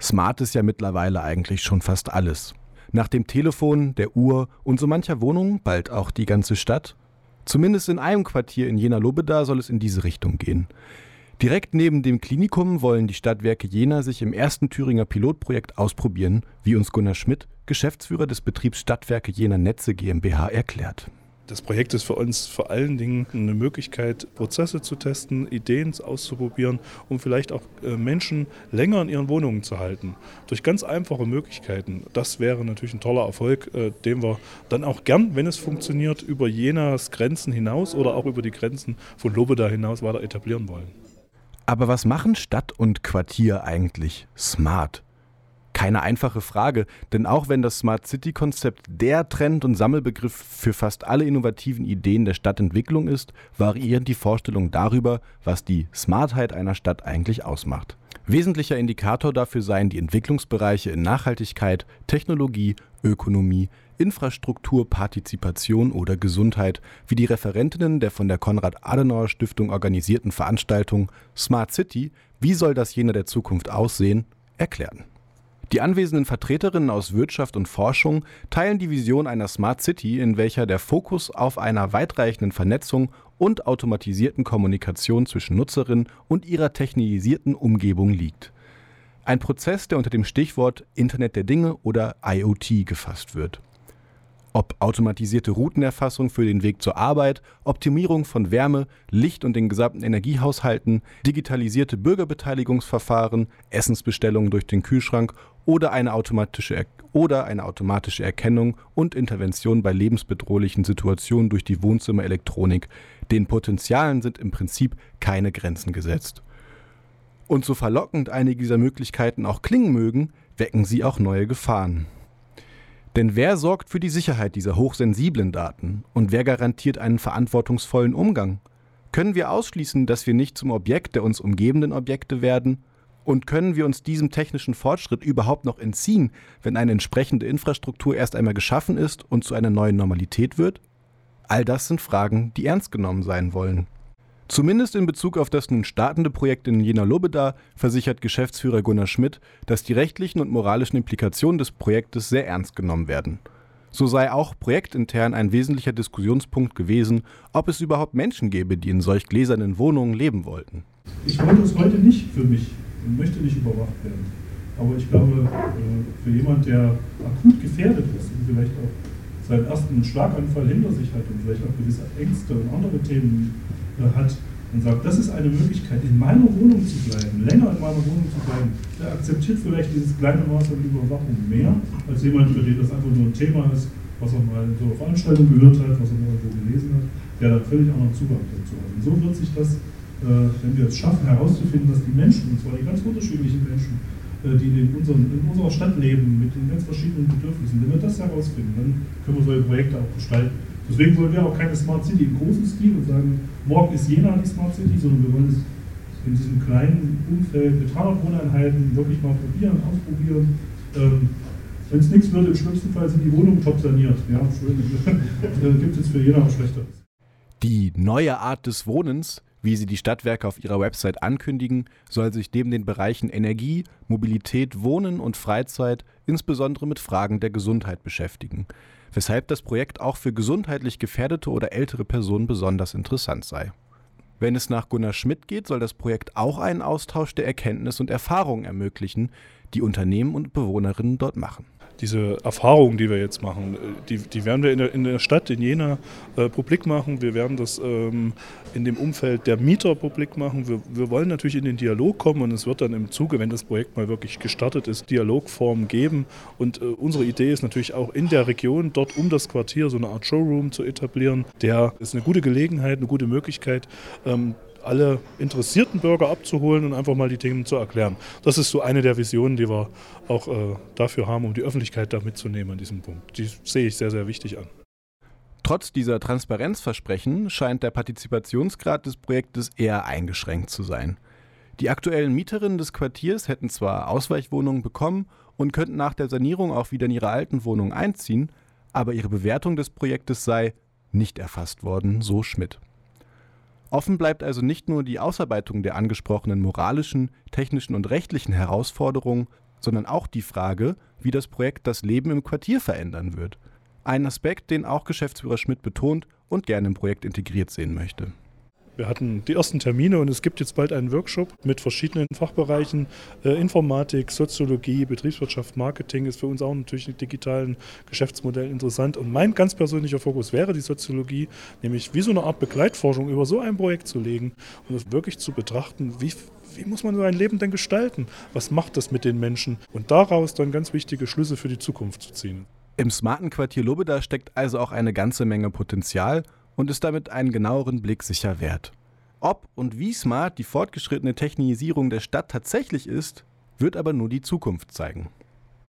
Smart ist ja mittlerweile eigentlich schon fast alles. Nach dem Telefon, der Uhr und so mancher Wohnung bald auch die ganze Stadt. Zumindest in einem Quartier in Jena-Lobeda soll es in diese Richtung gehen. Direkt neben dem Klinikum wollen die Stadtwerke Jena sich im ersten Thüringer Pilotprojekt ausprobieren, wie uns Gunnar Schmidt, Geschäftsführer des Betriebs Stadtwerke Jena Netze GmbH, erklärt. Das Projekt ist für uns vor allen Dingen eine Möglichkeit, Prozesse zu testen, Ideen auszuprobieren, um vielleicht auch äh, Menschen länger in ihren Wohnungen zu halten. Durch ganz einfache Möglichkeiten. Das wäre natürlich ein toller Erfolg, äh, den wir dann auch gern, wenn es funktioniert, über Jenas Grenzen hinaus oder auch über die Grenzen von Lobeda hinaus weiter etablieren wollen. Aber was machen Stadt und Quartier eigentlich smart? Keine einfache Frage, denn auch wenn das Smart City-Konzept der Trend- und Sammelbegriff für fast alle innovativen Ideen der Stadtentwicklung ist, variieren die Vorstellungen darüber, was die Smartheit einer Stadt eigentlich ausmacht. Wesentlicher Indikator dafür seien die Entwicklungsbereiche in Nachhaltigkeit, Technologie, Ökonomie, Infrastruktur, Partizipation oder Gesundheit, wie die Referentinnen der von der Konrad-Adenauer-Stiftung organisierten Veranstaltung Smart City – Wie soll das Jena der Zukunft aussehen? erklären. Die anwesenden Vertreterinnen aus Wirtschaft und Forschung teilen die Vision einer Smart City, in welcher der Fokus auf einer weitreichenden Vernetzung und automatisierten Kommunikation zwischen Nutzerin und ihrer technisierten Umgebung liegt. Ein Prozess, der unter dem Stichwort Internet der Dinge oder IoT gefasst wird. Ob automatisierte Routenerfassung für den Weg zur Arbeit, Optimierung von Wärme, Licht und den gesamten Energiehaushalten, digitalisierte Bürgerbeteiligungsverfahren, Essensbestellungen durch den Kühlschrank oder eine automatische, er oder eine automatische Erkennung und Intervention bei lebensbedrohlichen Situationen durch die Wohnzimmerelektronik. Den Potenzialen sind im Prinzip keine Grenzen gesetzt. Und so verlockend einige dieser Möglichkeiten auch klingen mögen, wecken sie auch neue Gefahren. Denn wer sorgt für die Sicherheit dieser hochsensiblen Daten und wer garantiert einen verantwortungsvollen Umgang? Können wir ausschließen, dass wir nicht zum Objekt der uns umgebenden Objekte werden? Und können wir uns diesem technischen Fortschritt überhaupt noch entziehen, wenn eine entsprechende Infrastruktur erst einmal geschaffen ist und zu einer neuen Normalität wird? All das sind Fragen, die ernst genommen sein wollen. Zumindest in Bezug auf das nun startende Projekt in Jena-Lobeda versichert Geschäftsführer Gunnar Schmidt, dass die rechtlichen und moralischen Implikationen des Projektes sehr ernst genommen werden. So sei auch projektintern ein wesentlicher Diskussionspunkt gewesen, ob es überhaupt Menschen gäbe, die in solch gläsernen Wohnungen leben wollten. Ich wollte es heute nicht für mich und möchte nicht überwacht werden. Aber ich glaube, äh, für jemand, der akut gefährdet ist und vielleicht auch seinen ersten Schlaganfall hinter sich hat und vielleicht auch gewisse Ängste und andere Themen äh, hat und sagt, das ist eine Möglichkeit, in meiner Wohnung zu bleiben, länger in meiner Wohnung zu bleiben, der akzeptiert vielleicht dieses kleine Maß an Überwachung mehr, als jemand, für den das einfach nur ein Thema ist, was er mal in so einer Veranstaltung gehört hat, was er mal irgendwo gelesen hat, der dann völlig anderen Zugang dazu hat. Und so wird sich das, äh, wenn wir es schaffen, herauszufinden, dass die Menschen, und zwar die ganz unterschiedlichen Menschen, die in, unseren, in unserer Stadt leben, mit den ganz verschiedenen Bedürfnissen, wenn wir das herausfinden, dann können wir solche Projekte auch gestalten. Deswegen wollen wir auch keine Smart City im großen Stil und sagen, morgen ist Jena die Smart City, sondern wir wollen es in diesem kleinen Umfeld mit 300 Wohneinheiten wirklich mal probieren, ausprobieren. Ähm, Wenn es nichts wird, im schlimmsten Fall sind die Wohnungen top saniert. Ja, schön. Gibt es für Jena auch Schlechteres. Die neue Art des Wohnens, wie sie die Stadtwerke auf ihrer Website ankündigen, soll sich neben den Bereichen Energie, Mobilität, Wohnen und Freizeit insbesondere mit Fragen der Gesundheit beschäftigen weshalb das Projekt auch für gesundheitlich gefährdete oder ältere Personen besonders interessant sei. Wenn es nach Gunnar Schmidt geht, soll das Projekt auch einen Austausch der Erkenntnis und Erfahrungen ermöglichen, die Unternehmen und Bewohnerinnen dort machen diese Erfahrungen, die wir jetzt machen, die, die werden wir in der, in der Stadt, in Jena, äh, publik machen. Wir werden das ähm, in dem Umfeld der Mieter publik machen. Wir, wir, wollen natürlich in den Dialog kommen und es wird dann im Zuge, wenn das Projekt mal wirklich gestartet ist, Dialogformen geben. Und äh, unsere Idee ist natürlich auch in der Region, dort um das Quartier, so eine Art Showroom zu etablieren. Der ist eine gute Gelegenheit, eine gute Möglichkeit, ähm, alle interessierten Bürger abzuholen und einfach mal die Themen zu erklären. Das ist so eine der Visionen, die wir auch äh, dafür haben, um die Öffentlichkeit da mitzunehmen an diesem Punkt. Die sehe ich sehr, sehr wichtig an. Trotz dieser Transparenzversprechen scheint der Partizipationsgrad des Projektes eher eingeschränkt zu sein. Die aktuellen Mieterinnen des Quartiers hätten zwar Ausweichwohnungen bekommen und könnten nach der Sanierung auch wieder in ihre alten Wohnungen einziehen, aber ihre Bewertung des Projektes sei nicht erfasst worden, so Schmidt. Offen bleibt also nicht nur die Ausarbeitung der angesprochenen moralischen, technischen und rechtlichen Herausforderungen, sondern auch die Frage, wie das Projekt das Leben im Quartier verändern wird. Ein Aspekt, den auch Geschäftsführer Schmidt betont und gerne im Projekt integriert sehen möchte. Wir hatten die ersten Termine und es gibt jetzt bald einen Workshop mit verschiedenen Fachbereichen. Äh, Informatik, Soziologie, Betriebswirtschaft, Marketing ist für uns auch natürlich im digitalen Geschäftsmodell interessant. Und mein ganz persönlicher Fokus wäre die Soziologie, nämlich wie so eine Art Begleitforschung über so ein Projekt zu legen und es wirklich zu betrachten, wie wie muss man so ein Leben denn gestalten? Was macht das mit den Menschen? Und daraus dann ganz wichtige Schlüsse für die Zukunft zu ziehen. Im smarten Quartier Lobeda steckt also auch eine ganze Menge Potenzial und ist damit einen genaueren Blick sicher wert. Ob und wie smart die fortgeschrittene Technisierung der Stadt tatsächlich ist, wird aber nur die Zukunft zeigen.